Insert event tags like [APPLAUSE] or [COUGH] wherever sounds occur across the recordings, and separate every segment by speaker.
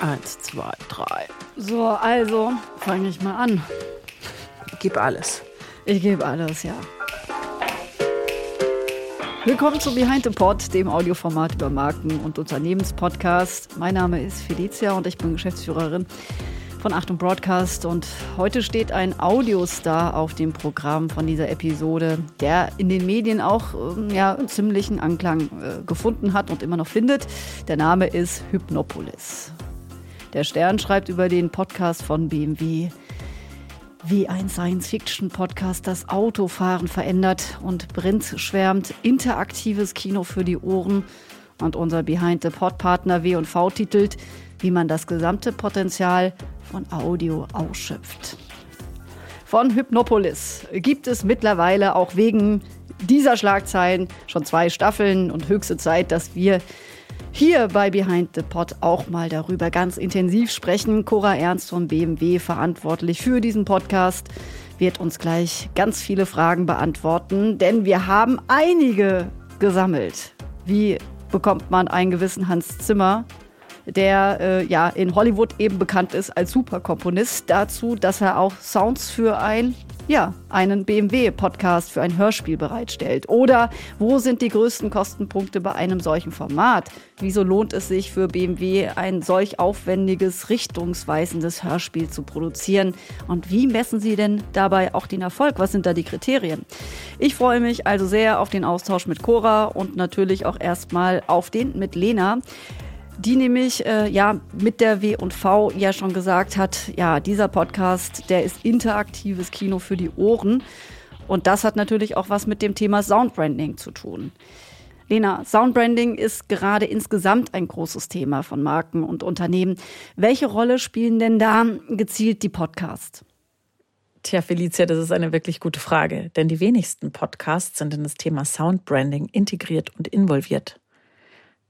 Speaker 1: Eins, zwei, drei. So, also fange ich mal an.
Speaker 2: Gib alles.
Speaker 1: Ich gebe alles, ja. Willkommen zu Behind the Pod, dem Audioformat über Marken- und Unternehmenspodcast. Mein Name ist Felicia und ich bin Geschäftsführerin von Achtung Broadcast. Und heute steht ein Audiostar auf dem Programm von dieser Episode, der in den Medien auch ähm, ja, einen ziemlichen Anklang äh, gefunden hat und immer noch findet. Der Name ist Hypnopolis. Der Stern schreibt über den Podcast von BMW, wie ein Science-Fiction-Podcast das Autofahren verändert und Brinz schwärmt. Interaktives Kino für die Ohren. Und unser Behind the Pod-Partner W&V titelt, wie man das gesamte Potenzial von Audio ausschöpft. Von Hypnopolis gibt es mittlerweile auch wegen dieser Schlagzeilen schon zwei Staffeln und höchste Zeit, dass wir hier bei Behind the Pod auch mal darüber ganz intensiv sprechen. Cora Ernst von BMW, verantwortlich für diesen Podcast, wird uns gleich ganz viele Fragen beantworten, denn wir haben einige gesammelt. Wie bekommt man einen gewissen Hans Zimmer der äh, ja in Hollywood eben bekannt ist als Superkomponist, dazu, dass er auch Sounds für ein ja, einen BMW-Podcast für ein Hörspiel bereitstellt? Oder wo sind die größten Kostenpunkte bei einem solchen Format? Wieso lohnt es sich für BMW, ein solch aufwendiges, richtungsweisendes Hörspiel zu produzieren? Und wie messen Sie denn dabei auch den Erfolg? Was sind da die Kriterien? Ich freue mich also sehr auf den Austausch mit Cora und natürlich auch erstmal auf den mit Lena die nämlich äh, ja mit der W&V ja schon gesagt hat, ja, dieser Podcast, der ist interaktives Kino für die Ohren und das hat natürlich auch was mit dem Thema Soundbranding zu tun. Lena, Soundbranding ist gerade insgesamt ein großes Thema von Marken und Unternehmen. Welche Rolle spielen denn da gezielt die Podcasts?
Speaker 2: Tja, Felicia, das ist eine wirklich gute Frage, denn die wenigsten Podcasts sind in das Thema Soundbranding integriert und involviert.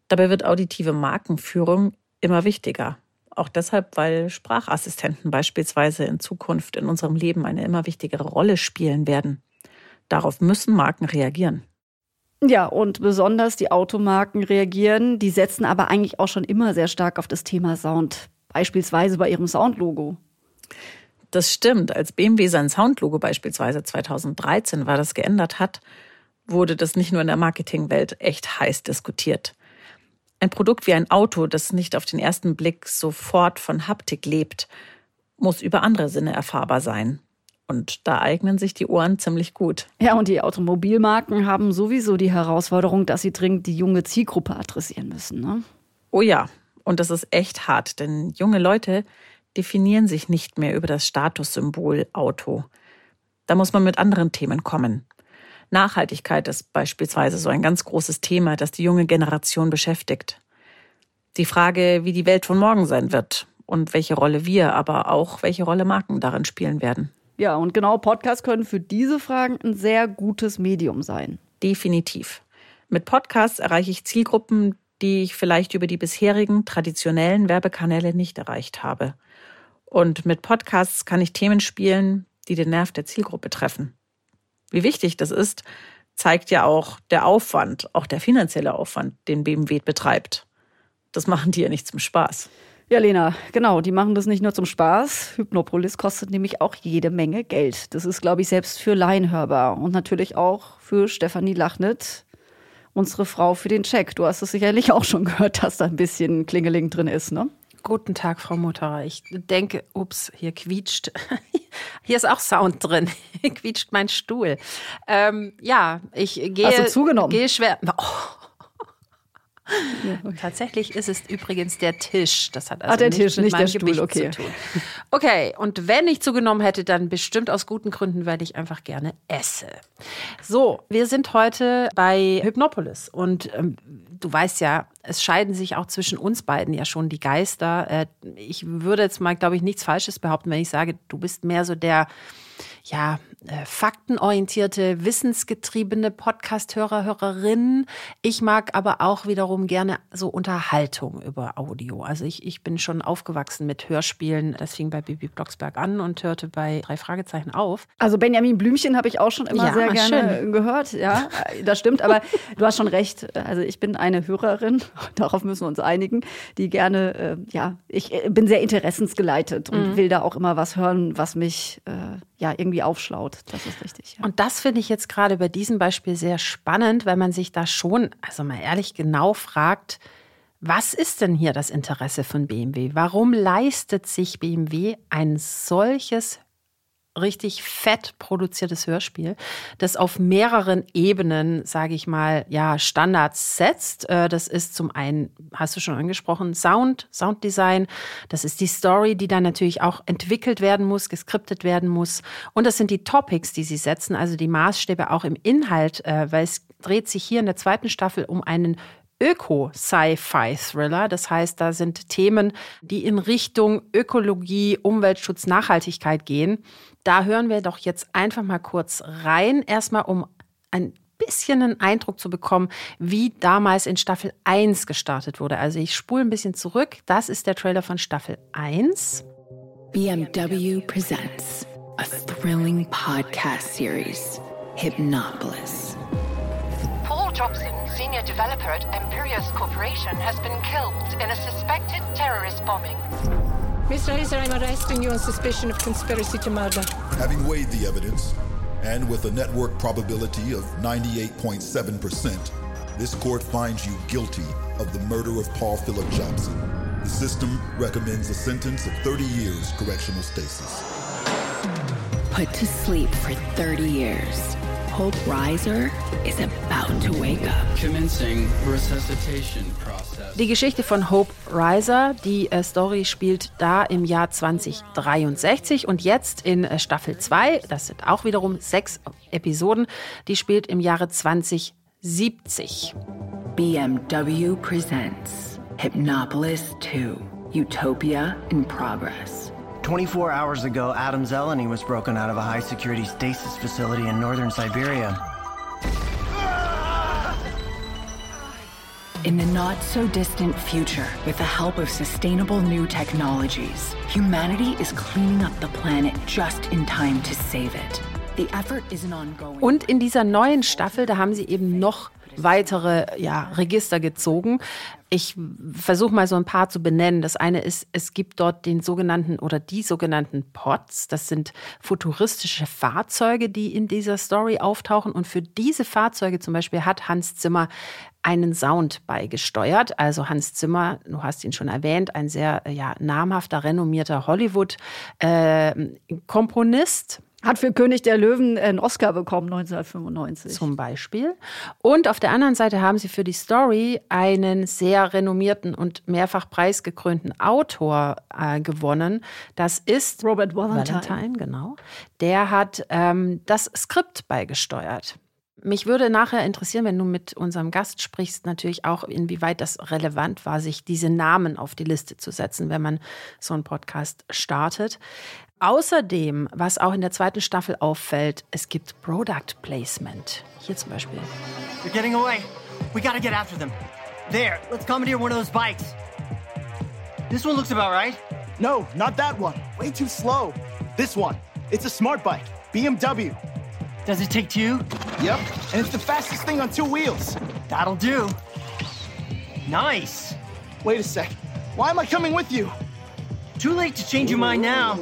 Speaker 2: Dabei wird auditive Markenführung immer wichtiger. Auch deshalb, weil Sprachassistenten beispielsweise in Zukunft in unserem Leben eine immer wichtigere Rolle spielen werden. Darauf müssen Marken reagieren.
Speaker 1: Ja, und besonders die Automarken reagieren. Die setzen aber eigentlich auch schon immer sehr stark auf das Thema Sound. Beispielsweise bei ihrem Soundlogo.
Speaker 2: Das stimmt. Als BMW sein Soundlogo beispielsweise 2013 war das geändert hat, wurde das nicht nur in der Marketingwelt echt heiß diskutiert. Ein Produkt wie ein Auto, das nicht auf den ersten Blick sofort von Haptik lebt, muss über andere Sinne erfahrbar sein. Und da eignen sich die Ohren ziemlich gut.
Speaker 1: Ja, und die Automobilmarken haben sowieso die Herausforderung, dass sie dringend die junge Zielgruppe adressieren müssen. Ne?
Speaker 2: Oh ja, und das ist echt hart, denn junge Leute definieren sich nicht mehr über das Statussymbol Auto. Da muss man mit anderen Themen kommen. Nachhaltigkeit ist beispielsweise so ein ganz großes Thema, das die junge Generation beschäftigt. Die Frage, wie die Welt von morgen sein wird und welche Rolle wir, aber auch welche Rolle Marken darin spielen werden.
Speaker 1: Ja, und genau Podcasts können für diese Fragen ein sehr gutes Medium sein.
Speaker 2: Definitiv. Mit Podcasts erreiche ich Zielgruppen, die ich vielleicht über die bisherigen traditionellen Werbekanäle nicht erreicht habe. Und mit Podcasts kann ich Themen spielen, die den Nerv der Zielgruppe treffen. Wie wichtig das ist, zeigt ja auch der Aufwand, auch der finanzielle Aufwand, den BMW betreibt. Das machen die ja nicht zum Spaß.
Speaker 1: Ja, Lena, genau, die machen das nicht nur zum Spaß. Hypnopolis kostet nämlich auch jede Menge Geld. Das ist, glaube ich, selbst für Laien hörbar und natürlich auch für Stefanie Lachnet, unsere Frau für den Check. Du hast es sicherlich auch schon gehört, dass da ein bisschen Klingeling drin ist, ne?
Speaker 3: Guten Tag, Frau Mutterer. Ich denke, ups, hier quietscht. [LAUGHS] Hier ist auch Sound drin. Hier quietscht mein Stuhl. Ähm, ja, ich gehe.
Speaker 1: Hast du zugenommen?
Speaker 3: Gehe schwer. [LAUGHS] Oh. Ja, Tatsächlich ist es übrigens der Tisch. Das hat also
Speaker 1: ah, der
Speaker 3: nichts
Speaker 1: Tisch,
Speaker 3: mit
Speaker 1: nicht
Speaker 3: meinem
Speaker 1: der Stuhl,
Speaker 3: Gewicht
Speaker 1: okay.
Speaker 3: zu tun. Okay, und wenn ich zugenommen hätte, dann bestimmt aus guten Gründen, weil ich einfach gerne esse. So, wir sind heute bei Hypnopolis und ähm, du weißt ja, es scheiden sich auch zwischen uns beiden ja schon die Geister. Äh, ich würde jetzt mal, glaube ich, nichts Falsches behaupten, wenn ich sage, du bist mehr so der ja, äh, faktenorientierte, wissensgetriebene Podcast-Hörer, Hörerinnen. Ich mag aber auch wiederum gerne so Unterhaltung über Audio. Also ich, ich bin schon aufgewachsen mit Hörspielen. Das fing bei Bibi Blocksberg an und hörte bei drei Fragezeichen auf.
Speaker 1: Also Benjamin Blümchen habe ich auch schon immer
Speaker 3: Ja,
Speaker 1: sehr gerne
Speaker 3: schön.
Speaker 1: gehört. Ja, das stimmt. Aber du hast schon recht. Also ich bin eine Hörerin, [LAUGHS] darauf müssen wir uns einigen, die gerne, äh, ja, ich äh, bin sehr interessensgeleitet und
Speaker 3: Mhm.
Speaker 1: will da auch immer was hören, was mich äh, ja irgendwie aufschlaut. Das ist richtig. Ja.
Speaker 3: Und das finde ich jetzt gerade bei diesem Beispiel sehr spannend, weil man sich da schon, also mal ehrlich genau fragt, was ist denn hier das Interesse von BMW? Warum leistet sich BMW ein solches richtig fett produziertes Hörspiel, das auf mehreren Ebenen, sage ich mal, ja, Standards setzt. Äh, Das ist zum einen, hast du schon angesprochen, Sound, Sounddesign. Das ist die Story, die dann natürlich auch entwickelt werden muss, geskriptet werden muss. Und das sind die Topics, die sie setzen, also die Maßstäbe auch im Inhalt, äh, weil es dreht sich hier in der zweiten Staffel um einen Öko-Sci-Fi-Thriller. Das heißt, da sind Themen, die in Richtung Ökologie, Umweltschutz, Nachhaltigkeit gehen. Da hören wir doch jetzt einfach mal kurz rein. Erstmal, um ein bisschen einen Eindruck zu bekommen, wie damals in Staffel 1 gestartet wurde. Also ich spule ein bisschen zurück. Das ist der Trailer von Staffel 1.
Speaker 4: BMW presents a thrilling podcast series, Hypnopolis.
Speaker 5: Paul Jobson, senior developer at Imperius Corporation, has been killed in a suspected terrorist bombing.
Speaker 6: Mr. Hazer, I'm arresting you on suspicion of conspiracy to murder.
Speaker 7: Having weighed the evidence, and with a network probability of 98.7%, this court finds you guilty of the murder of Paul Philip Jobson. The system recommends a sentence of 30 years correctional stasis.
Speaker 4: Put to sleep for 30 years, Hope Riser is about to wake up.
Speaker 8: Commencing resuscitation process.
Speaker 3: Die Geschichte von Hope Reiser, die äh, Story spielt da im Jahr 2063 und jetzt in äh, Staffel 2, das sind auch wiederum sechs Episoden, die spielt im Jahre 2070.
Speaker 4: BMW presents Hypnopolis 2 Utopia in Progress.
Speaker 9: 24 hours ago, Adam Zeleny was broken out of a high security stasis facility in northern Siberia.
Speaker 4: In the not so distant future, with the help of sustainable new technologies, humanity is cleaning up the planet just in time to save it. The effort is an ongoing.
Speaker 3: Und in dieser neuen Staffel, da haben sie eben noch weitere ja, Register gezogen. Ich versuche mal so ein paar zu benennen. Das eine ist, es gibt dort den sogenannten oder die sogenannten Pods. Das sind futuristische Fahrzeuge, die in dieser Story auftauchen. Und für diese Fahrzeuge zum Beispiel hat Hans Zimmer einen Sound beigesteuert. Also Hans Zimmer, du hast ihn schon erwähnt, ein sehr ja, namhafter, renommierter Hollywood-Komponist.
Speaker 1: Hat für König der Löwen einen Oscar bekommen 1995.
Speaker 3: zum Beispiel. Und auf der anderen Seite haben sie für die Story einen sehr renommierten und mehrfach preisgekrönten Autor äh, gewonnen. Das ist
Speaker 1: Robert Valentine.
Speaker 3: Valentine, genau. Der hat ähm, das Skript beigesteuert. Mich würde nachher interessieren, wenn du mit unserem Gast sprichst, natürlich auch, inwieweit das relevant war, sich diese Namen auf die Liste zu setzen, wenn man so einen Podcast startet. Außerdem, was auch in der zweiten Staffel auffällt, es gibt Product Placement. Hier zum Beispiel.
Speaker 9: They're getting away. We gotta get after them. There, let's commandeer one of those bikes. This one looks about right.
Speaker 10: No, not that one. Way too slow. This one. It's a smart bike. BMW.
Speaker 9: Does it take two?
Speaker 10: Yep. And it's the fastest thing on two wheels.
Speaker 9: That'll do. Nice.
Speaker 10: Wait a sec. Why am I coming with you?
Speaker 9: Too late to change your mind now.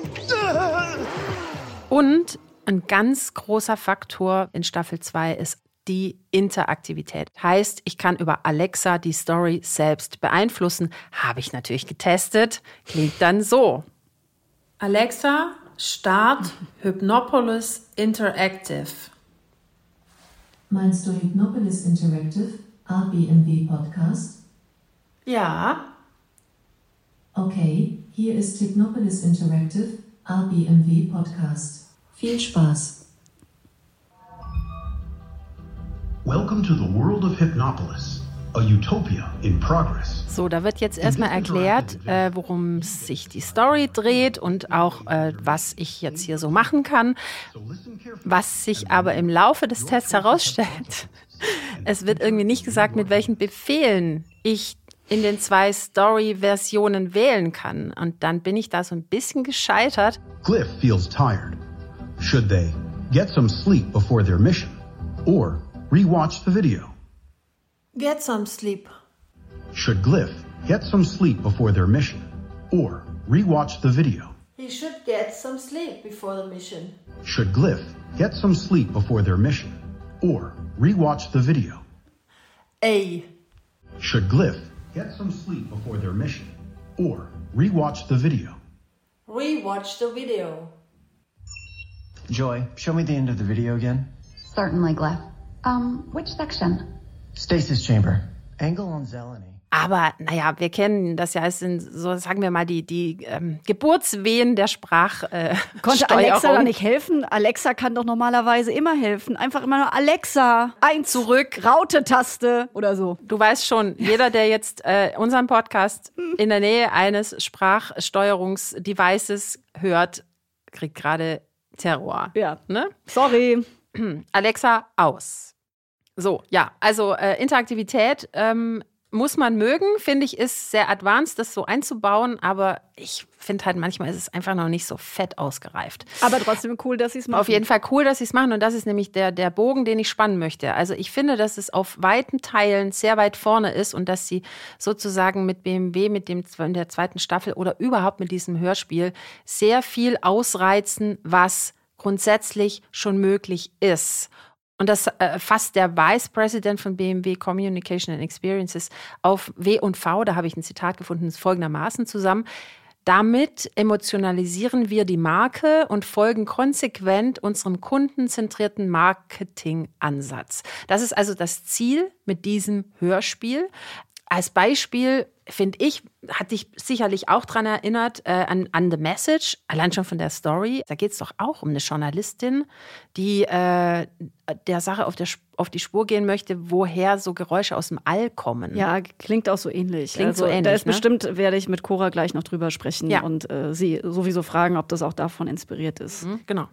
Speaker 9: [LAUGHS]
Speaker 3: Und ein ganz großer Faktor in Staffel 2 ist die Interaktivität. Heißt, ich kann über Alexa die Story selbst beeinflussen. Habe ich natürlich getestet. Klingt dann so. Alexa, start Hypnopolis Interactive.
Speaker 11: Meinst du Hypnopolis Interactive, RBMW Podcast?
Speaker 3: Ja.
Speaker 11: Okay, hier ist Hypnopolis Interactive, RBMW Podcast. Viel Spaß!
Speaker 12: Welcome to the world of Hypnopolis. A utopia in progress.
Speaker 3: So, da wird jetzt erstmal erklärt, äh, worum sich die Story dreht und auch, äh, was ich jetzt hier so machen kann. Was sich aber im Laufe des Tests herausstellt, [LAUGHS] es wird irgendwie nicht gesagt, mit welchen Befehlen ich in den zwei Story-Versionen wählen kann. Und dann bin ich da so ein bisschen gescheitert.
Speaker 12: Glyph feels tired. Should they get some sleep before their mission or rewatch the video?
Speaker 13: Get some sleep.
Speaker 12: Should Glyph get some sleep before their mission or rewatch the video?
Speaker 13: He should get some sleep before the mission.
Speaker 12: Should Glyph get some sleep before their mission or rewatch the video?
Speaker 13: A.
Speaker 12: Should Glyph get some sleep before their mission or rewatch the video?
Speaker 13: Rewatch the video.
Speaker 10: Joy, show me the end of the video again.
Speaker 14: Certainly, Glyph. Um, which section?
Speaker 10: Stasis chamber. Angle on Zeleny.
Speaker 3: Aber naja, wir kennen das ja, es sind so, sagen wir mal, die, die ähm, Geburtswehen der Sprach. Äh,
Speaker 1: Konnte Alexa da nicht helfen? Alexa kann doch normalerweise immer helfen. Einfach immer nur Alexa, ein zurück, Raute-Taste oder so.
Speaker 3: Du weißt schon, jeder, der jetzt äh, unseren Podcast in der Nähe eines Sprachsteuerungsdevices hört, kriegt gerade Terror.
Speaker 1: Ja.
Speaker 3: Ne?
Speaker 1: Sorry.
Speaker 3: Alexa aus. So, ja, also äh, Interaktivität ähm, muss man mögen, finde ich, ist sehr advanced, das so einzubauen, aber ich finde halt manchmal ist es einfach noch nicht so fett ausgereift.
Speaker 1: Aber trotzdem cool, dass sie es machen.
Speaker 3: Auf jeden Fall cool, dass sie es machen und das ist nämlich der, der Bogen, den ich spannen möchte. Also ich finde, dass es auf weiten Teilen sehr weit vorne ist und dass sie sozusagen mit BMW, mit dem in der zweiten Staffel oder überhaupt mit diesem Hörspiel sehr viel ausreizen, was grundsätzlich schon möglich ist. Und das äh, fasst der Vice President von BMW Communication and Experiences auf W und V, da habe ich ein Zitat gefunden, folgendermaßen zusammen. Damit emotionalisieren wir die Marke und folgen konsequent unserem kundenzentrierten Marketingansatz. Das ist also das Ziel mit diesem Hörspiel. Als Beispiel finde ich, hat dich sicherlich auch daran erinnert, äh, an, an The Message, allein schon von der Story. Da geht es doch auch um eine Journalistin, die äh, der Sache auf, der, auf die Spur gehen möchte, woher so Geräusche aus dem All kommen.
Speaker 1: Ja, klingt auch so ähnlich.
Speaker 3: Klingt
Speaker 1: also,
Speaker 3: so ähnlich.
Speaker 1: Da ist
Speaker 3: ne?
Speaker 1: bestimmt, werde ich mit Cora gleich noch drüber sprechen
Speaker 3: Ja.
Speaker 1: und äh, sie sowieso fragen, ob das auch davon inspiriert ist.
Speaker 3: Mhm, Genau.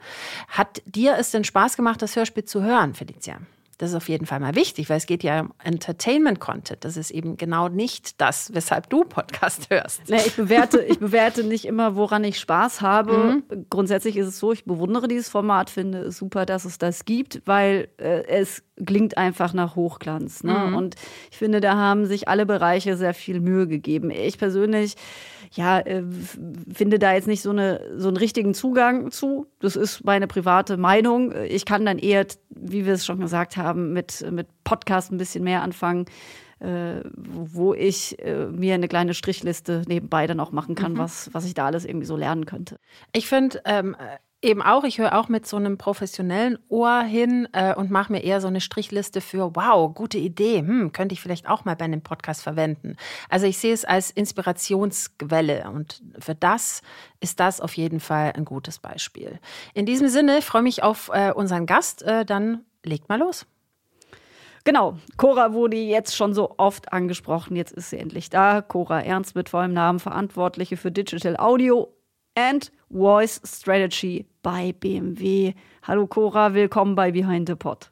Speaker 3: Hat dir es denn Spaß gemacht, das Hörspiel zu hören, Felicia? Das ist auf jeden Fall mal wichtig, weil es geht ja um Entertainment-Content. Das ist eben genau nicht das, weshalb du Podcast hörst.
Speaker 1: Nee, ich, bewerte, ich bewerte nicht immer, woran ich Spaß habe. Grundsätzlich ist es so, ich bewundere dieses Format, finde es super, dass es das gibt, weil äh, es klingt einfach nach Hochglanz. Ne?
Speaker 3: Mhm.
Speaker 1: Und ich finde, da haben sich alle Bereiche sehr viel Mühe gegeben. Ich persönlich ja, äh, finde da jetzt nicht so, eine, so einen richtigen Zugang zu. Das ist meine private Meinung. Ich kann dann eher, wie wir es schon gesagt haben, mit, mit Podcast ein bisschen mehr anfangen, äh, wo ich äh, mir eine kleine Strichliste nebenbei dann auch machen kann,
Speaker 3: Mhm.
Speaker 1: was, was ich da alles irgendwie so lernen könnte.
Speaker 3: Ich finde ähm, eben auch, ich höre auch mit so einem professionellen Ohr hin äh, und mache mir eher so eine Strichliste für, wow, gute Idee, hm, könnte ich vielleicht auch mal bei einem Podcast verwenden. Also ich sehe es als Inspirationsquelle und für das ist das auf jeden Fall ein gutes Beispiel. In diesem Sinne freue mich auf äh, unseren Gast, äh, dann legt mal los.
Speaker 1: Genau, Cora wurde jetzt schon so oft angesprochen, jetzt ist sie endlich da. Cora Ernst mit vollem Namen, Verantwortliche für Digital Audio and Voice Strategy bei BMW. Hallo Cora, willkommen bei Behind the Pod.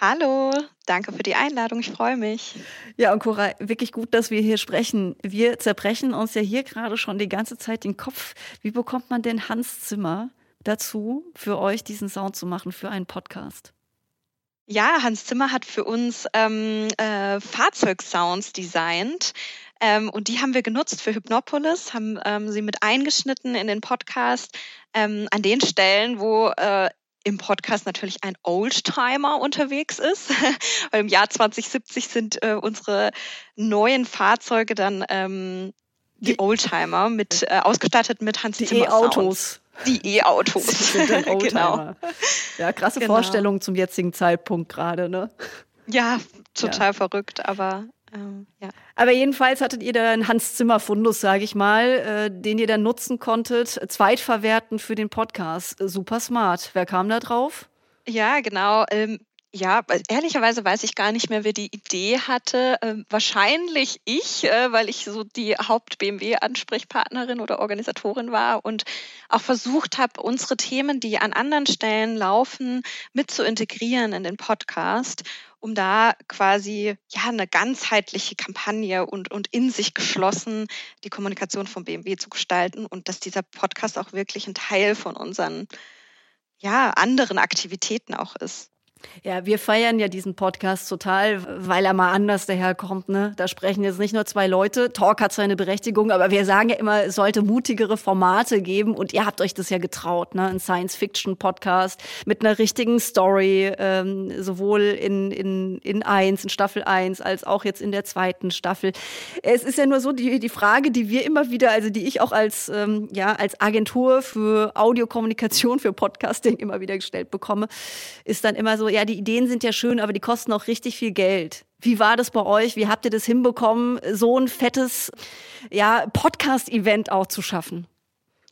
Speaker 15: Hallo, danke für die Einladung, ich freue mich.
Speaker 1: Ja, und Cora, wirklich gut, dass wir hier sprechen. Wir zerbrechen uns ja hier gerade schon die ganze Zeit den Kopf. Wie bekommt man denn Hans Zimmer dazu, für euch diesen Sound zu machen für einen Podcast?
Speaker 15: Ja, Hans Zimmer hat für uns ähm, äh, Fahrzeugsounds designt. Ähm, und die haben wir genutzt für Hypnopolis, haben ähm, sie mit eingeschnitten in den Podcast ähm, an den Stellen, wo äh, im Podcast natürlich ein Oldtimer unterwegs ist. [LAUGHS] Weil im Jahr 2070 sind äh, unsere neuen Fahrzeuge dann ähm, die Oldtimer mit äh, ausgestattet mit Hans
Speaker 1: Die
Speaker 15: Zimmer
Speaker 1: E-Autos.
Speaker 15: Die E-Autos. [LAUGHS] [LAUGHS] genau.
Speaker 1: Ja, krasse
Speaker 15: Genau.
Speaker 1: Vorstellung zum jetzigen Zeitpunkt gerade, ne?
Speaker 15: Ja, total verrückt, aber ähm, ja.
Speaker 1: Aber jedenfalls hattet ihr da einen Hans Zimmer Fundus, sage ich mal, äh, den ihr dann nutzen konntet, zweitverwerten für den Podcast. Super smart. Wer kam da drauf?
Speaker 15: Ja, genau. Ähm, Ja, ehrlicherweise weiß ich gar nicht mehr, wer die Idee hatte. Ähm, wahrscheinlich ich, äh, weil ich so die Haupt-BMW-Ansprechpartnerin oder Organisatorin war und auch versucht habe, unsere Themen, die an anderen Stellen laufen, mit zu integrieren in den Podcast, um da quasi ja eine ganzheitliche Kampagne und, und in sich geschlossen die Kommunikation von BMW zu gestalten und dass dieser Podcast auch wirklich ein Teil von unseren ja, anderen Aktivitäten auch ist.
Speaker 1: Ja, wir feiern ja diesen Podcast total, weil er mal anders daherkommt. Ne? Da sprechen jetzt nicht nur zwei Leute. Talk hat seine Berechtigung, aber wir sagen ja immer, es sollte mutigere Formate geben. Und ihr habt euch das ja getraut, ne? Ein Science-Fiction-Podcast mit einer richtigen Story, ähm, sowohl in, in, in eins, in Staffel 1, als auch jetzt in der zweiten Staffel. Es ist ja nur so, die, die Frage, die wir immer wieder, also die ich auch als, ähm, ja, als Agentur für Audiokommunikation, für Podcasting immer wieder gestellt bekomme, ist dann immer so, ja, die Ideen sind ja schön, aber die kosten auch richtig viel Geld. Wie war das bei euch? Wie habt ihr das hinbekommen, so ein fettes ja, Podcast-Event auch zu schaffen?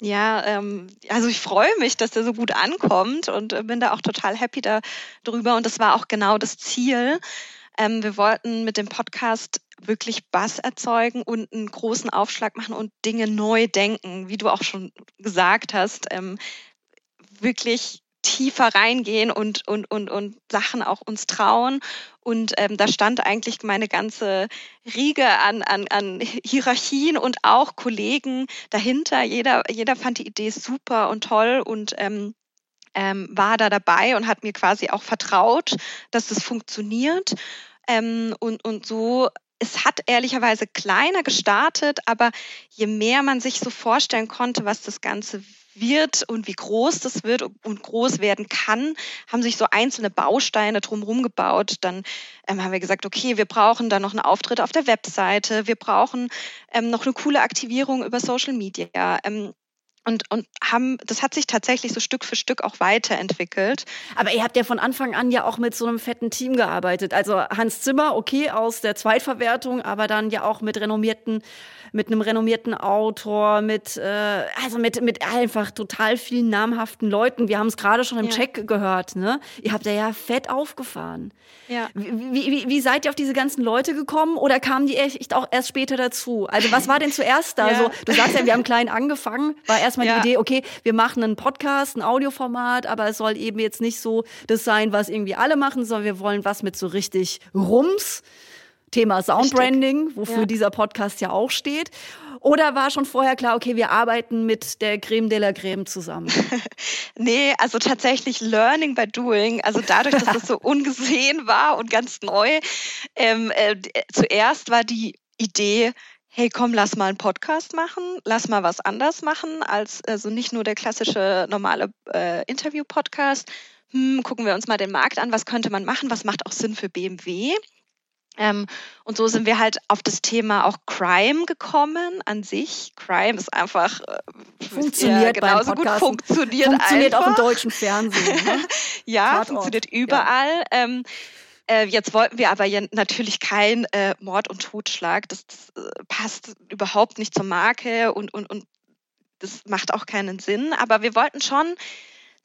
Speaker 15: Ja, ähm, also ich freue mich, dass der so gut ankommt und äh, bin da auch total happy darüber. Und das war auch genau das Ziel. Ähm, wir wollten mit dem Podcast wirklich Bass erzeugen und einen großen Aufschlag machen und Dinge neu denken, wie du auch schon gesagt hast. Ähm, wirklich tiefer reingehen und, und, und, und Sachen auch uns trauen. Und ähm, da stand eigentlich meine ganze Riege an, an, an Hierarchien und auch Kollegen dahinter. Jeder, jeder fand die Idee super und toll und ähm, ähm, war da dabei und hat mir quasi auch vertraut, dass das funktioniert. Ähm, und, und so es hat ehrlicherweise kleiner gestartet, aber je mehr man sich so vorstellen konnte, was das Ganze wird und wie groß das wird und groß werden kann, haben sich so einzelne Bausteine drumherum gebaut. Dann ähm, haben wir gesagt, okay, wir brauchen dann noch einen Auftritt auf der Webseite, wir brauchen ähm, noch eine coole Aktivierung über Social Media. Ähm, und, und haben, das hat sich tatsächlich so Stück für Stück auch weiterentwickelt.
Speaker 1: Aber ihr habt ja von Anfang an ja auch mit so einem fetten Team gearbeitet. Also Hans Zimmer, okay, aus der Zweitverwertung, aber dann ja auch mit renommierten mit einem renommierten Autor, mit, äh, also mit, mit einfach total vielen namhaften Leuten. Wir haben es gerade schon im ja. Check gehört, ne? Ihr habt ja, ja fett aufgefahren. Ja. Wie, wie, wie seid ihr auf diese ganzen Leute gekommen oder kamen die echt auch erst später dazu? Also was war denn zuerst da? Ja. Also, du sagst ja, wir haben klein angefangen, war erstmal ja. die Idee, okay, wir machen einen Podcast, ein Audioformat, aber es soll eben jetzt nicht so das sein, was irgendwie alle machen, sondern wir wollen was mit so richtig Rums. Thema Soundbranding, wofür ja. dieser Podcast ja auch steht. Oder war schon vorher klar, okay, wir arbeiten mit der Creme de la Creme zusammen? [LAUGHS]
Speaker 15: nee, also tatsächlich Learning by Doing. Also dadurch, dass das so [LAUGHS] ungesehen war und ganz neu. Ähm, äh, zuerst war die Idee, hey komm, lass mal einen Podcast machen, lass mal was anders machen, als also nicht nur der klassische normale äh, Interview-Podcast. Hm, gucken wir uns mal den Markt an, was könnte man machen, was macht auch Sinn für BMW. Ähm, und so sind wir halt auf das Thema auch Crime gekommen an sich. Crime ist einfach
Speaker 1: äh, funktioniert ja, genauso gut funktioniert funktioniert einfach. auch im deutschen Fernsehen. Ne? [LAUGHS]
Speaker 15: ja, Tatort. funktioniert überall. Ja. Ähm, äh, jetzt wollten wir aber ja natürlich kein äh, Mord und Totschlag. Das, das äh, passt überhaupt nicht zur Marke und, und, und das macht auch keinen Sinn. Aber wir wollten schon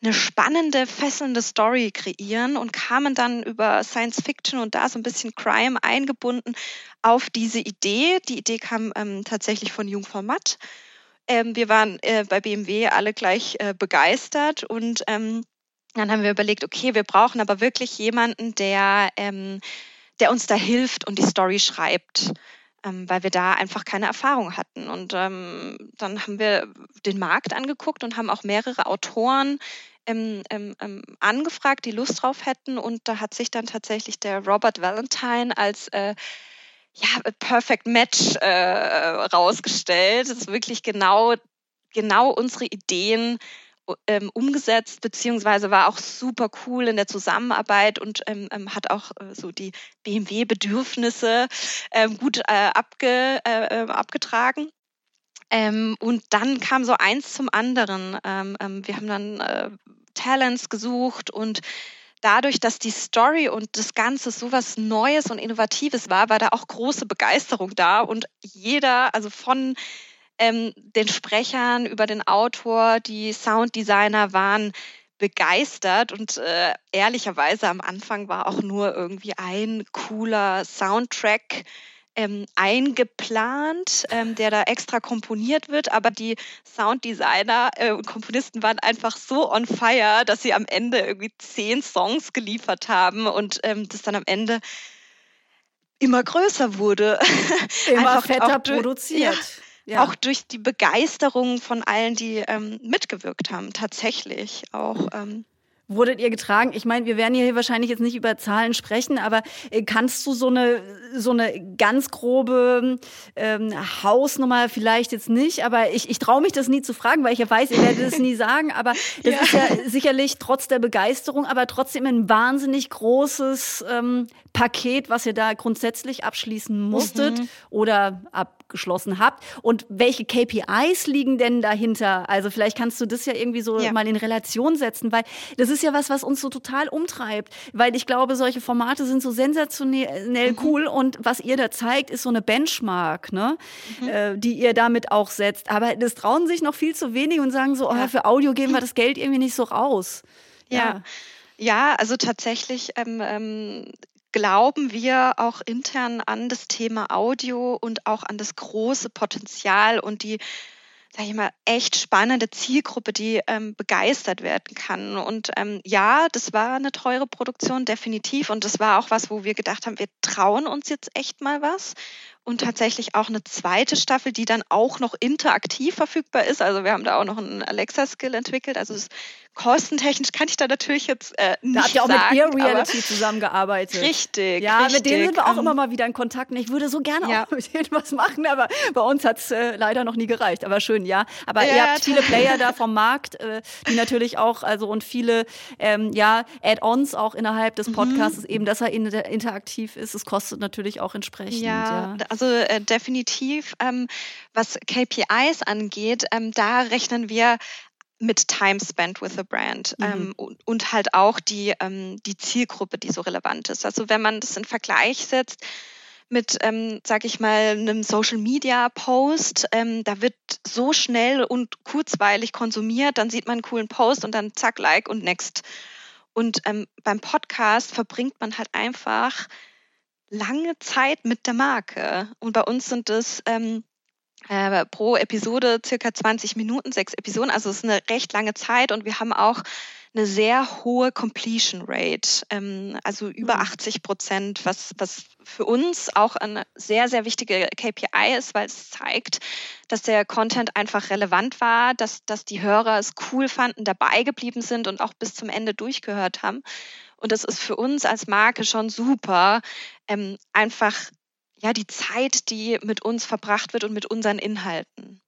Speaker 15: eine spannende, fesselnde Story kreieren und kamen dann über Science Fiction und da so ein bisschen Crime eingebunden auf diese Idee. Die Idee kam ähm, tatsächlich von Jungfrau Matt. Ähm, wir waren äh, bei BMW alle gleich äh, begeistert und ähm, dann haben wir überlegt, okay, wir brauchen aber wirklich jemanden, der, ähm, der uns da hilft und die Story schreibt ähm, weil wir da einfach keine Erfahrung hatten. Und ähm, dann haben wir den Markt angeguckt und haben auch mehrere Autoren ähm, ähm, ähm, angefragt, die Lust drauf hätten. Und da hat sich dann tatsächlich der Robert Valentine als äh, ja, Perfect Match äh, rausgestellt. Das ist wirklich genau, genau unsere Ideen ähm, umgesetzt, beziehungsweise war auch super cool in der Zusammenarbeit und ähm, ähm hat auch äh, so die BMW-Bedürfnisse ähm, gut äh, abge, äh, äh, abgetragen. Ähm, und dann kam so eins zum anderen. Ähm, ähm, wir haben dann äh, Talents gesucht und dadurch, dass die Story und das Ganze so was Neues und Innovatives war, war da auch große Begeisterung da und jeder, also von ähm, den Sprechern über den Autor, die Sounddesigner waren begeistert und äh, ehrlicherweise am Anfang war auch nur irgendwie ein cooler Soundtrack ähm, eingeplant, ähm, der da extra komponiert wird, aber die Sounddesigner äh, und Komponisten waren einfach so on fire, dass sie am Ende irgendwie zehn Songs geliefert haben und ähm, das dann am Ende immer größer wurde. [LAUGHS]
Speaker 1: Immer fetter produziert.
Speaker 15: Ja, ja. Auch durch die Begeisterung von allen, die ähm, mitgewirkt haben, tatsächlich auch. Ähm,
Speaker 1: wurdet ihr getragen? Ich meine, wir werden hier wahrscheinlich jetzt nicht über Zahlen sprechen, aber äh, kannst du so eine, so eine ganz grobe ähm, Hausnummer vielleicht jetzt nicht, aber ich, ich traue mich das nie zu fragen, weil ich ja weiß, ihr werdet es nie [LAUGHS] sagen, aber das ja. ist ja sicherlich trotz der Begeisterung, aber trotzdem ein wahnsinnig großes ähm, Paket, was ihr da grundsätzlich abschließen musstet mhm. oder abgeschlossen habt. Und welche KPIs liegen denn dahinter? Also vielleicht kannst du das ja irgendwie so ja. mal in Relation setzen, weil das ist ja was, was uns so total umtreibt. Weil ich glaube, solche Formate sind so sensationell mhm. cool und was ihr da zeigt, ist so eine Benchmark, ne? Mhm. Äh, die ihr damit auch setzt. Aber das trauen sich noch viel zu wenig und sagen so, oh, für Audio geben wir [LAUGHS] das Geld irgendwie nicht so raus.
Speaker 15: ja. ja. Ja, also tatsächlich ähm, ähm, glauben wir auch intern an das Thema Audio und auch an das große Potenzial und die sag ich mal, echt spannende Zielgruppe, die ähm, begeistert werden kann. Und ähm, ja, das war eine teure Produktion, definitiv. Und das war auch was, wo wir gedacht haben, wir trauen uns jetzt echt mal was und tatsächlich auch eine zweite Staffel, die dann auch noch interaktiv verfügbar ist. Also wir haben da auch noch einen Alexa-Skill entwickelt. Also es, kostentechnisch kann ich da natürlich jetzt äh, nicht
Speaker 1: Da habt ihr auch
Speaker 15: sagen,
Speaker 1: mit Ear Reality zusammengearbeitet.
Speaker 15: Richtig.
Speaker 1: Ja,
Speaker 15: richtig.
Speaker 1: mit denen sind wir auch um, immer mal wieder in Kontakt. Ich würde so gerne ja. auch [LAUGHS] mit denen was machen, aber bei uns hat es äh, leider noch nie gereicht. Aber schön, ja. Aber ja, ihr habt viele Player da [LAUGHS] vom Markt, äh, die natürlich auch, also und viele ähm, ja, Add-ons auch innerhalb des mhm. Podcasts, mhm. eben, dass er interaktiv ist. Es kostet natürlich auch entsprechend.
Speaker 15: Ja, ja. also äh, definitiv. Ähm, was KPIs angeht, ähm, da rechnen wir mit Time spent with a Brand mhm. ähm, und, und, halt auch die, ähm, die Zielgruppe, die so relevant ist. Also wenn man das in Vergleich setzt mit, ähm, sag ich mal, einem Social Media Post, ähm, da wird so schnell und kurzweilig konsumiert, dann sieht man einen coolen Post und dann zack, like und next. Und ähm, beim Podcast verbringt man halt einfach lange Zeit mit der Marke. Und bei uns sind es ähm, äh, pro Episode circa 20 Minuten, sechs Episoden. Also es ist eine recht lange Zeit und wir haben auch eine sehr hohe Completion Rate, ähm, also über 80 mhm. Prozent, was, was für uns auch eine sehr, sehr wichtige KPI ist, weil es zeigt, dass der Content einfach relevant war, dass, dass die Hörer es cool fanden, dabei geblieben sind und auch bis zum Ende durchgehört haben. Und das ist für uns als Marke schon super, ähm, einfach ja die Zeit, die mit uns verbracht wird und mit unseren Inhalten.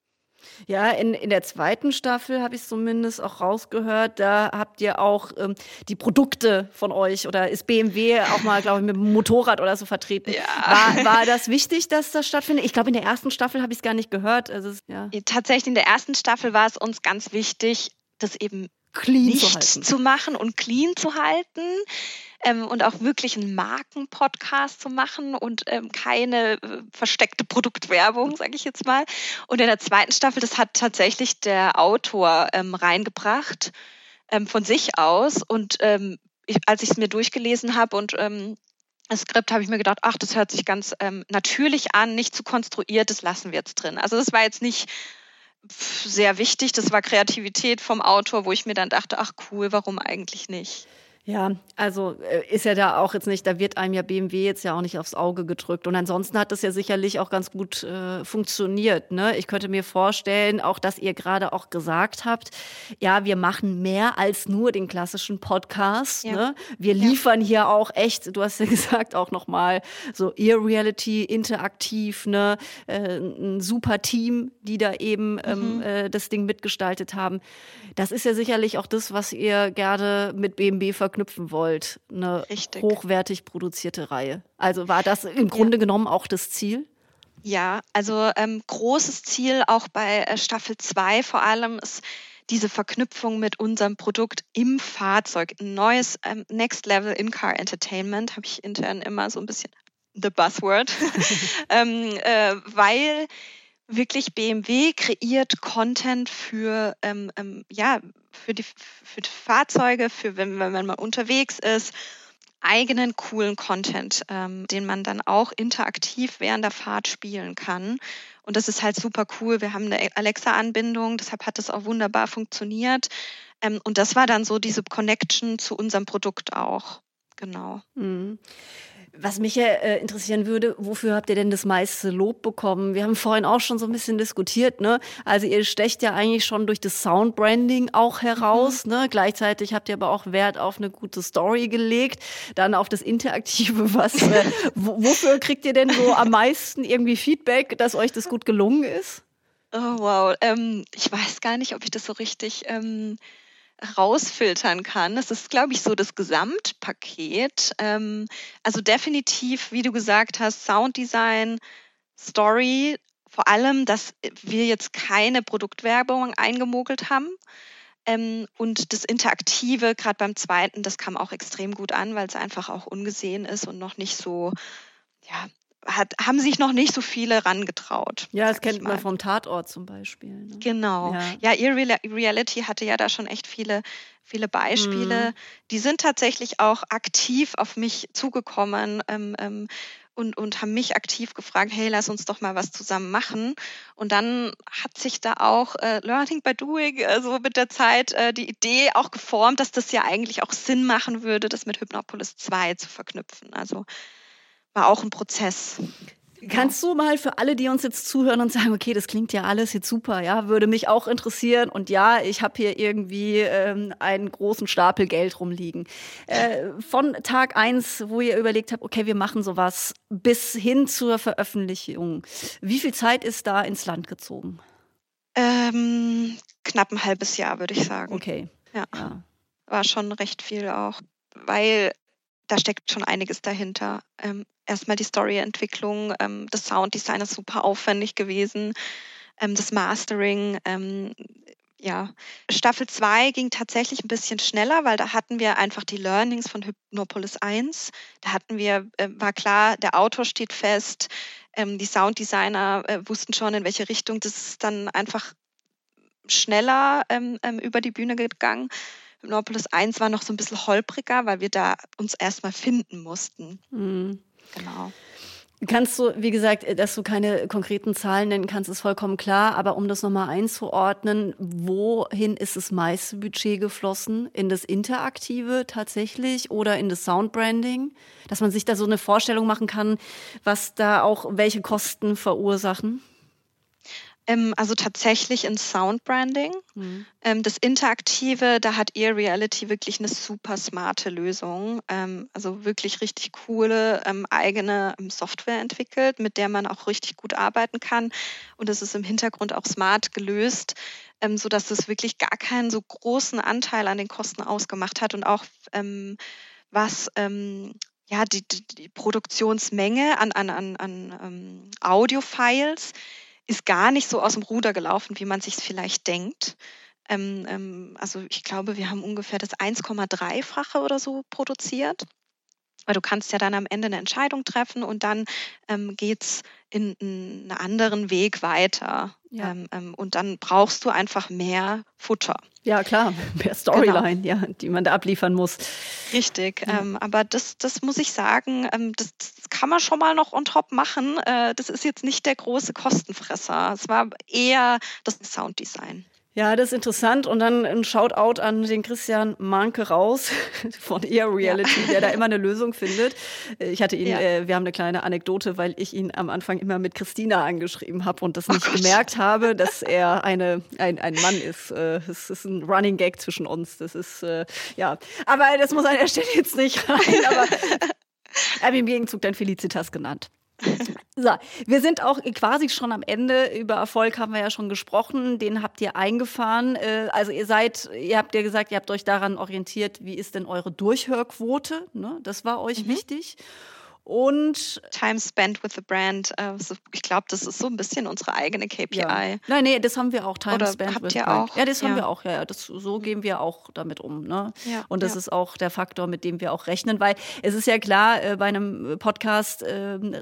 Speaker 1: Ja, in, in der zweiten Staffel habe ich zumindest auch rausgehört, da habt ihr auch ähm, die Produkte von euch oder ist BMW auch mal, glaube ich, mit dem Motorrad oder so vertreten. Ja. War, war das wichtig, dass das stattfindet? Ich glaube, in der ersten Staffel habe ich es gar nicht gehört. Also, ja.
Speaker 15: Tatsächlich, in der ersten Staffel war es uns ganz wichtig, das eben clean nicht zu, zu, machen und clean zu halten ähm, und auch wirklich einen Markenpodcast zu machen und ähm, keine äh, versteckte Produktwerbung, sage ich jetzt mal. Und in der zweiten Staffel, das hat tatsächlich der Autor ähm, reingebracht ähm, von sich aus. Und ähm, ich, als ich es mir durchgelesen habe und ähm, das Skript habe ich mir gedacht, ach, das hört sich ganz natürlich an, nicht zu konstruiert, das lassen wir jetzt drin. Also das war jetzt nicht sehr wichtig, das war Kreativität vom Autor, wo ich mir dann dachte, ach cool, warum eigentlich nicht?
Speaker 1: Ja, also äh, ist ja da auch jetzt nicht, da wird einem ja BMW jetzt ja auch nicht aufs Auge gedrückt. Und ansonsten hat das ja sicherlich auch ganz gut äh, funktioniert. Ne? Ich könnte mir vorstellen, auch dass ihr gerade auch gesagt habt, ja, wir machen mehr als nur den klassischen Podcast. Ja. Ne? Wir liefern ja. hier auch echt, du hast ja [LAUGHS] gesagt, auch nochmal so Ear Reality, interaktiv, ne? Äh, ein super Team, die da eben ähm, mhm. äh, das Ding mitgestaltet haben. Das ist ja sicherlich auch das, was ihr gerne mit BMW verknüpft verknüpfen wollt, eine Richtig. hochwertig produzierte Reihe. Also war das im Grunde ja. genommen auch das Ziel?
Speaker 15: Ja, also ähm, großes Ziel auch bei äh, Staffel 2 vor allem ist diese Verknüpfung mit unserem Produkt im Fahrzeug. Ein neues ähm, Next Level In-Car Entertainment habe ich intern immer so ein bisschen the Buzzword, [LAUGHS] ähm, äh, weil wirklich BMW kreiert Content für, ähm, ähm, ja, für, die, für die Fahrzeuge, für wenn, wenn man mal unterwegs ist, eigenen coolen Content, ähm, den man dann auch interaktiv während der Fahrt spielen kann. Und das ist halt super cool. Wir haben eine Alexa-Anbindung, deshalb hat das auch wunderbar funktioniert. Ähm, und das war dann so diese Connection zu unserem Produkt auch. Genau.
Speaker 1: Mhm. Was mich ja äh, interessieren würde, wofür habt ihr denn das meiste Lob bekommen? Wir haben vorhin auch schon so ein bisschen diskutiert, ne? Also ihr stecht ja eigentlich schon durch das Soundbranding auch heraus, mhm. ne? Gleichzeitig habt ihr aber auch Wert auf eine gute Story gelegt, dann auf das Interaktive. [LAUGHS] Was, äh, wofür kriegt ihr denn so am meisten irgendwie Feedback, dass euch das gut gelungen ist?
Speaker 15: Oh wow, ähm, ich weiß gar nicht, ob ich das so richtig ähm, rausfiltern kann. Das ist, glaube ich, so das Gesamtpaket. Ähm, also definitiv, wie du gesagt hast, Sounddesign, Story, vor allem, dass wir jetzt keine Produktwerbung eingemogelt haben. Ähm, und das Interaktive, gerade beim zweiten, das kam auch extrem gut an, weil es einfach auch ungesehen ist und noch nicht so ja, hat, haben sich noch nicht so viele rangetraut.
Speaker 1: Ja, das kennt man vom Tatort zum Beispiel. Ne?
Speaker 15: Genau. Ja, ja Ihr Reality hatte ja da schon echt viele, viele Beispiele. Mhm. Die sind tatsächlich auch aktiv auf mich zugekommen. Ähm, ähm, und, und haben mich aktiv gefragt, hey, lass uns doch mal was zusammen machen. Und dann hat sich da auch äh, Learning by Doing, also mit der Zeit, äh, die Idee auch geformt, dass das ja eigentlich auch Sinn machen würde, das mit Hypnopolis 2 zu verknüpfen. Also war auch ein Prozess.
Speaker 1: Kannst du mal für alle, die uns jetzt zuhören und sagen, okay, das klingt ja alles jetzt super, ja, würde mich auch interessieren und ja, ich habe hier irgendwie ähm, einen großen Stapel Geld rumliegen. Äh, von Tag eins, wo ihr überlegt habt, okay, wir machen sowas, bis hin zur Veröffentlichung. Wie viel Zeit ist da ins Land gezogen?
Speaker 15: Ähm, knapp ein halbes Jahr, würde ich sagen.
Speaker 1: Okay.
Speaker 15: Ja. ja. War schon recht viel auch, weil da steckt schon einiges dahinter. Ähm, erstmal die Storyentwicklung, ähm, das Sounddesign ist super aufwendig gewesen, ähm, das Mastering. Ähm, ja, Staffel 2 ging tatsächlich ein bisschen schneller, weil da hatten wir einfach die Learnings von Hypnopolis 1. Da hatten wir, äh, war klar, der Autor steht fest, ähm, die Sounddesigner äh, wussten schon, in welche Richtung. Das ist dann einfach schneller ähm, über die Bühne gegangen. Hypnopolis 1 war noch so ein bisschen holpriger, weil wir da uns erstmal finden mussten. Mhm. Genau.
Speaker 1: Kannst du, wie gesagt, dass du keine konkreten Zahlen nennen kannst, ist vollkommen klar. Aber um das nochmal einzuordnen, wohin ist das meiste Budget geflossen? In das Interaktive tatsächlich oder in das Soundbranding? Dass man sich da so eine Vorstellung machen kann, was da auch welche Kosten verursachen?
Speaker 15: Ähm, also tatsächlich in Soundbranding. Mhm. Ähm, das Interaktive, da hat Ear Reality wirklich eine super smarte Lösung. Ähm, also wirklich richtig coole eigene Software entwickelt, mit der man auch richtig gut arbeiten kann. Und es ist im Hintergrund auch smart gelöst, ähm, sodass es wirklich gar keinen so großen Anteil an den Kosten ausgemacht hat und auch was ja, die, die, die Produktionsmenge an, an, an, an Audio-Files ist gar nicht so aus dem Ruder gelaufen, wie man sich vielleicht denkt. Ähm, ähm, also ich glaube, wir haben ungefähr das 1,3-fache oder so produziert. Weil du kannst ja dann am Ende eine Entscheidung treffen und dann ähm, geht es in, in einen anderen Weg weiter. Ja. Ähm, ähm, und dann brauchst du einfach mehr Futter.
Speaker 1: Ja, klar, [LAUGHS] mehr Storyline, genau. ja, die man da abliefern muss.
Speaker 15: Richtig, ja. ähm, aber das, das muss ich sagen, ähm, das, das, kann man schon mal noch on top machen. Äh, das ist jetzt nicht der große Kostenfresser. Es war eher das Sounddesign.
Speaker 1: Ja, das ist interessant. Und dann ein Shoutout an den Christian Manke raus [LAUGHS] von Air Reality, ja. der da immer eine Lösung findet. Ich hatte ihn, ja. äh, wir haben eine kleine Anekdote, weil ich ihn am Anfang immer mit Christina angeschrieben habe und das nicht oh gemerkt habe, [LAUGHS] dass er eine, ein, ein Mann ist. Äh, es ist ein Running Gag zwischen uns. Das ist, äh, ja. Aber das muss an der Stelle jetzt nicht rein. Aber [LAUGHS] er hat im Gegenzug dann Felicitas genannt. So, wir sind auch quasi schon am Ende. Über Erfolg haben wir ja schon gesprochen. Den habt ihr eingefahren. Äh, also ihr seid, ihr habt ja gesagt, ihr habt euch daran orientiert, wie ist denn eure Durchhörquote? Ne? Das war euch mhm. wichtig. Und
Speaker 15: Time spent with the brand. Äh, ich glaube, das ist so ein bisschen unsere eigene KPI.
Speaker 1: Ja. Nein, nee, das haben wir auch. Time
Speaker 15: Oder
Speaker 1: spent
Speaker 15: habt
Speaker 1: with
Speaker 15: ihr
Speaker 1: brand.
Speaker 15: auch?
Speaker 1: Ja, das haben
Speaker 15: Ja.
Speaker 1: wir auch. Ja, ja, das, so gehen wir auch damit um. Ne?
Speaker 15: Ja,
Speaker 1: Und das ist auch der Faktor, mit dem wir auch rechnen, weil es ist ja klar, äh, bei einem Podcast ähm,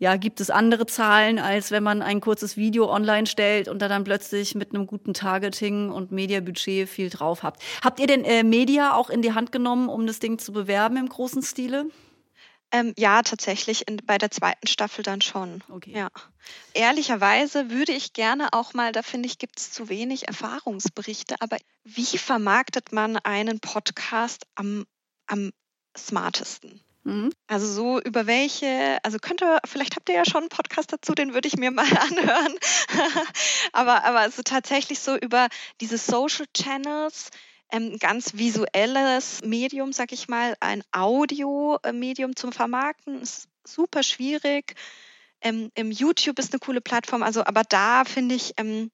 Speaker 1: ja, gibt es andere Zahlen, als wenn man ein kurzes Video online stellt und da dann plötzlich mit einem guten Targeting und Mediabudget viel drauf habt. Habt ihr denn äh, Media auch in die Hand genommen, um das Ding zu bewerben im großen Stile?
Speaker 15: Ähm, ja, tatsächlich in, bei der zweiten Staffel dann schon.
Speaker 1: Okay.
Speaker 15: Ja. Ehrlicherweise würde ich gerne auch mal, da finde ich, gibt es zu wenig Erfahrungsberichte, aber wie vermarktet man einen Podcast am, am smartesten?
Speaker 1: Mhm.
Speaker 15: Also so über welche, also könnte, vielleicht habt ihr ja schon einen Podcast dazu, den würde ich mir [LAUGHS] mal anhören. [LAUGHS] aber, aber also tatsächlich so über diese Social Channels, ähm, ganz visuelles Medium, sag ich mal, ein Audio-Medium zum Vermarkten, ist super schwierig. Ähm, Im YouTube ist eine coole Plattform, also aber da finde ich, ähm,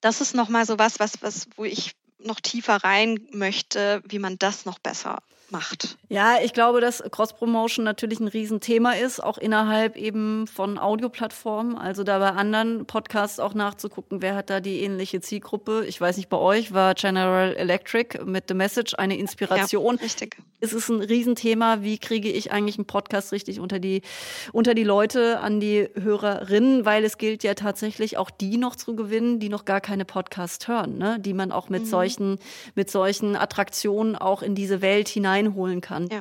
Speaker 15: das ist nochmal so was, was, was, wo ich noch tiefer rein möchte, wie man das noch besser macht.
Speaker 1: Ja, ich glaube, dass Cross-Promotion natürlich ein Riesenthema ist, auch innerhalb eben von Audioplattformen. Also da bei anderen Podcasts auch nachzugucken, wer hat da die ähnliche Zielgruppe. Ich weiß nicht, bei euch war General Electric mit The Message eine Inspiration.
Speaker 15: Ja, richtig.
Speaker 1: Es ist ein Riesenthema, wie kriege ich eigentlich einen Podcast richtig unter die, unter die Leute, an die Hörerinnen, weil es gilt ja tatsächlich auch die noch zu gewinnen, die noch gar keine Podcasts hören, ne? die man auch mit
Speaker 15: Mhm.
Speaker 1: solchen, mit solchen Attraktionen auch in diese Welt hineinholen kann.
Speaker 15: Ja.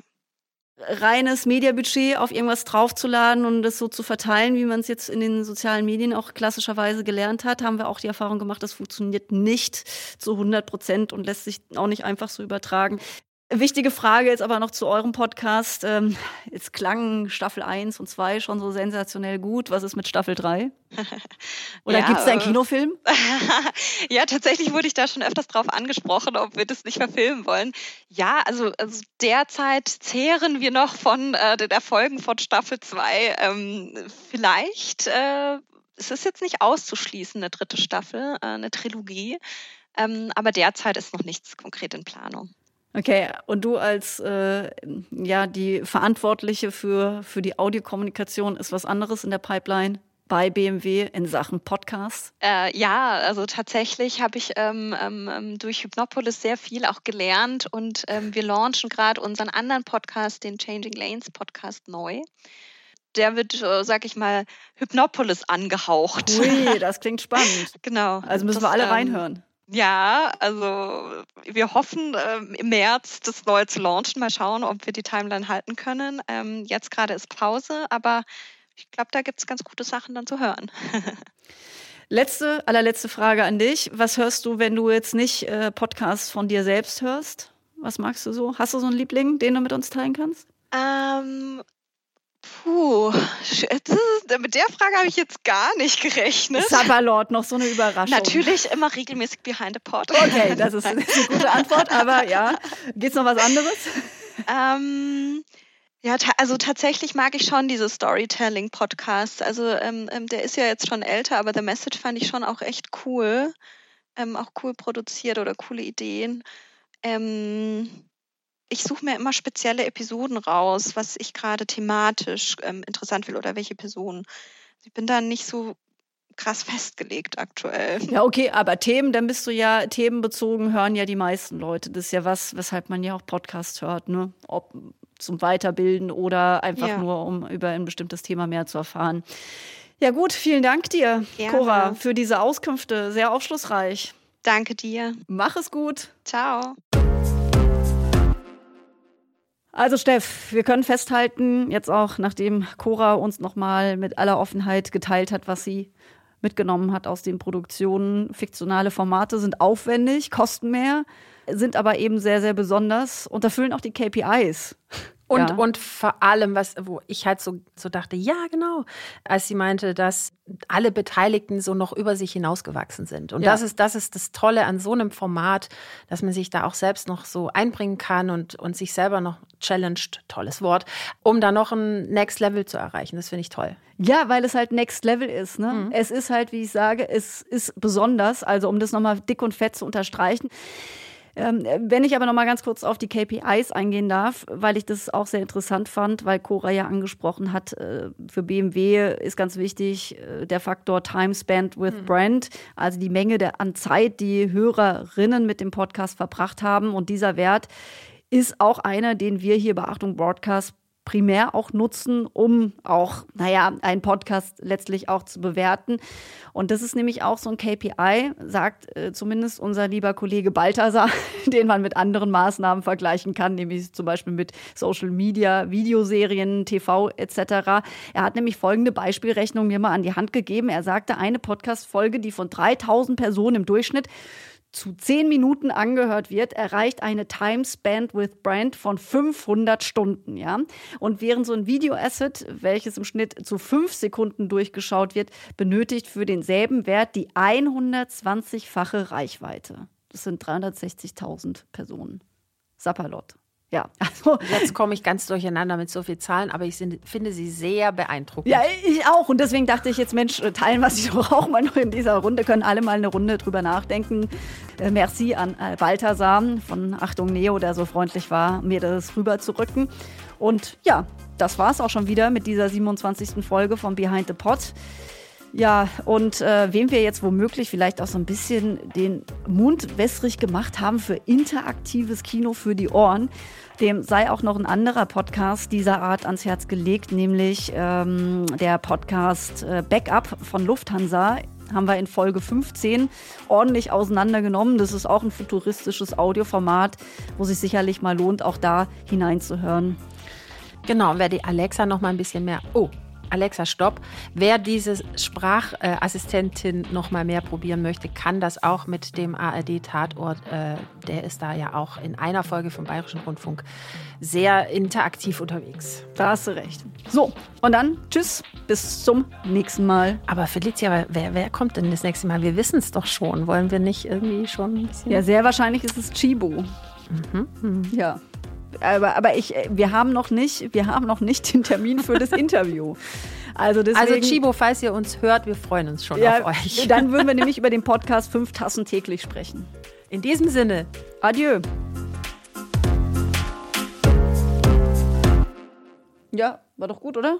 Speaker 1: Reines Mediabudget auf irgendwas draufzuladen und das so zu verteilen, wie man es jetzt in den sozialen Medien auch klassischerweise gelernt hat, haben wir auch die Erfahrung gemacht, das funktioniert nicht zu 100 Prozent und lässt sich auch nicht einfach so übertragen. Wichtige Frage jetzt aber noch zu eurem Podcast. Ähm, jetzt klangen Staffel 1 und 2 schon so sensationell gut. Was ist mit Staffel 3? [LAUGHS] Oder
Speaker 15: Ja,
Speaker 1: gibt es da einen
Speaker 15: äh,
Speaker 1: Kinofilm? [LAUGHS]
Speaker 15: ja, tatsächlich wurde ich da schon öfters drauf angesprochen, ob wir das nicht verfilmen wollen. Ja, also, also derzeit zehren wir noch von äh, den Erfolgen von Staffel 2. Ähm, vielleicht, äh, es ist jetzt nicht auszuschließen, eine dritte Staffel, äh, eine Trilogie. Ähm, aber derzeit ist noch nichts konkret in Planung.
Speaker 1: Okay, und du als äh, ja die Verantwortliche für, für die Audiokommunikation ist was anderes in der Pipeline bei BMW in Sachen Podcasts?
Speaker 15: Äh, ja, also tatsächlich habe ich ähm, ähm, durch Hypnopolis sehr viel auch gelernt und ähm, wir launchen gerade unseren anderen Podcast, den Changing Lanes Podcast, neu. Der wird, äh, sag ich mal, Hypnopolis angehaucht.
Speaker 1: Ui, [LAUGHS] das klingt spannend.
Speaker 15: genau.
Speaker 1: Also müssen
Speaker 15: Das,
Speaker 1: wir alle
Speaker 15: ähm,
Speaker 1: reinhören.
Speaker 15: Ja, also wir hoffen ähm, im März das neu zu launchen. Mal schauen, ob wir die Timeline halten können. Ähm, jetzt gerade ist Pause, aber ich glaube, da gibt es ganz gute Sachen dann zu hören. [LAUGHS]
Speaker 1: Letzte, allerletzte Frage an dich. Was hörst du, wenn du jetzt nicht äh, Podcasts von dir selbst hörst? Was magst du so? Hast du so einen Liebling, den du mit uns teilen kannst?
Speaker 15: Ähm, puh, ist, mit der Frage habe ich jetzt gar nicht gerechnet.
Speaker 1: Sabalot, noch so eine Überraschung.
Speaker 15: Natürlich immer regelmäßig behind the pod.
Speaker 1: Okay, das ist eine [LAUGHS] gute Antwort, aber ja. Geht's noch was anderes?
Speaker 15: Ähm, ja, ta also tatsächlich mag ich schon diese Storytelling-Podcasts. Also ähm, ähm, der ist ja jetzt schon älter, aber The Message fand ich schon auch echt cool. Ähm, auch cool produziert oder coole Ideen. Ähm, ich suche mir immer spezielle Episoden raus, was ich gerade thematisch ähm, interessant will oder welche Personen. Ich bin da nicht so krass [LAUGHS] festgelegt aktuell.
Speaker 1: Ja, okay, aber Themen, dann bist du ja themenbezogen, hören ja die meisten Leute. Das ist ja was, weshalb man ja auch Podcasts hört, ne? Ob zum Weiterbilden oder einfach
Speaker 15: Ja.
Speaker 1: nur, um über ein bestimmtes Thema mehr zu erfahren. Ja, gut, vielen Dank dir,
Speaker 15: Gerne.
Speaker 1: Cora, für diese Auskünfte. Sehr aufschlussreich.
Speaker 15: Danke dir.
Speaker 1: Mach es gut.
Speaker 15: Ciao.
Speaker 1: Also Steff, wir können festhalten, jetzt auch nachdem Cora uns nochmal mit aller Offenheit geteilt hat, was sie mitgenommen hat aus den Produktionen, fiktionale Formate sind aufwendig, kosten mehr, sind aber eben sehr, sehr besonders und erfüllen auch die KPIs.
Speaker 3: Und,
Speaker 1: Ja.
Speaker 3: und vor allem, was, wo ich halt so, so dachte, ja, genau, als sie meinte, dass alle Beteiligten so noch über sich hinausgewachsen sind. Und
Speaker 1: Ja.
Speaker 3: das, ist, das ist das Tolle an so einem Format, dass man sich da auch selbst noch so einbringen kann und, und sich selber noch challenged, tolles Wort, um da noch ein Next Level zu erreichen. Das finde ich toll.
Speaker 1: Ja, weil es halt Next Level ist. Ne? Es ist halt, wie ich sage, es ist besonders. Also um das nochmal dick und fett zu unterstreichen. Ähm, wenn ich aber noch mal ganz kurz auf die KPIs eingehen darf, weil ich das auch sehr interessant fand, weil Cora ja angesprochen hat, äh, für BMW ist ganz wichtig äh, der Faktor Time Spent with mhm. Brand, also die Menge der, an Zeit, die Hörerinnen mit dem Podcast verbracht haben. Und dieser Wert ist auch einer, den wir hier bei Achtung Broadcast primär auch nutzen, um auch, naja, einen Podcast letztlich auch zu bewerten. Und das ist nämlich auch so ein KPI, sagt äh, zumindest unser lieber Kollege Balthasar, [LAUGHS] den man mit anderen Maßnahmen vergleichen kann, nämlich zum Beispiel mit Social Media, Videoserien, TV etc. Er hat nämlich folgende Beispielrechnung mir mal an die Hand gegeben. Er sagte, eine Podcast-Folge, die von 3000 Personen im Durchschnitt zu 10 Minuten angehört wird, erreicht eine Time Spent with Brand von 500 Stunden. Ja? Und während so ein Video-Asset, welches im Schnitt zu 5 Sekunden durchgeschaut wird, benötigt für denselben Wert die 120-fache Reichweite. Das sind 360.000 Personen. Sapperlot. Ja, [LAUGHS]
Speaker 3: also. Jetzt komme ich ganz durcheinander mit so vielen Zahlen, aber ich finde sie sehr beeindruckend.
Speaker 1: Ja, ich auch. Und deswegen dachte ich jetzt, Mensch, teilen wir sie doch auch mal noch in dieser Runde. Können alle mal eine Runde drüber nachdenken. Äh, merci an äh, Balthasar von Achtung Neo, der so freundlich war, mir das rüber zu rücken. Und ja, das war es auch schon wieder mit dieser 27. Folge von Behind the Pot. Ja, und äh, wem wir jetzt womöglich vielleicht auch so ein bisschen den Mund wässrig gemacht haben für interaktives Kino für die Ohren, dem sei auch noch ein anderer Podcast dieser Art ans Herz gelegt, nämlich ähm, der Podcast äh, Backup von Lufthansa. Haben wir in Folge 15 ordentlich auseinandergenommen. Das ist auch ein futuristisches Audioformat, wo sich sicherlich mal lohnt, auch da hineinzuhören.
Speaker 3: Genau, wer die Alexa noch mal ein bisschen mehr. Oh, Alexa, stopp. Wer diese Sprachassistentin noch mal mehr probieren möchte, kann das auch mit dem ARD-Tatort. Äh, der ist da ja auch in einer Folge vom Bayerischen Rundfunk sehr interaktiv unterwegs.
Speaker 1: Da hast du recht. So, und dann tschüss, bis zum nächsten Mal.
Speaker 3: Aber Felicia, wer, wer kommt denn das nächste Mal? Wir wissen es doch schon. Wollen wir nicht irgendwie schon ein bisschen.
Speaker 1: Ja, sehr wahrscheinlich ist es Chibo. Mhm. mhm. Ja aber, aber ich, wir haben noch nicht, wir haben noch nicht den Termin für das Interview.
Speaker 3: Also, deswegen, also Chibo, falls ihr uns hört, wir freuen uns schon ja, auf euch.
Speaker 1: Dann würden wir [LAUGHS] nämlich über den Podcast fünf Tassen täglich sprechen.
Speaker 3: In diesem Sinne,
Speaker 1: adieu. Ja, war doch gut, oder?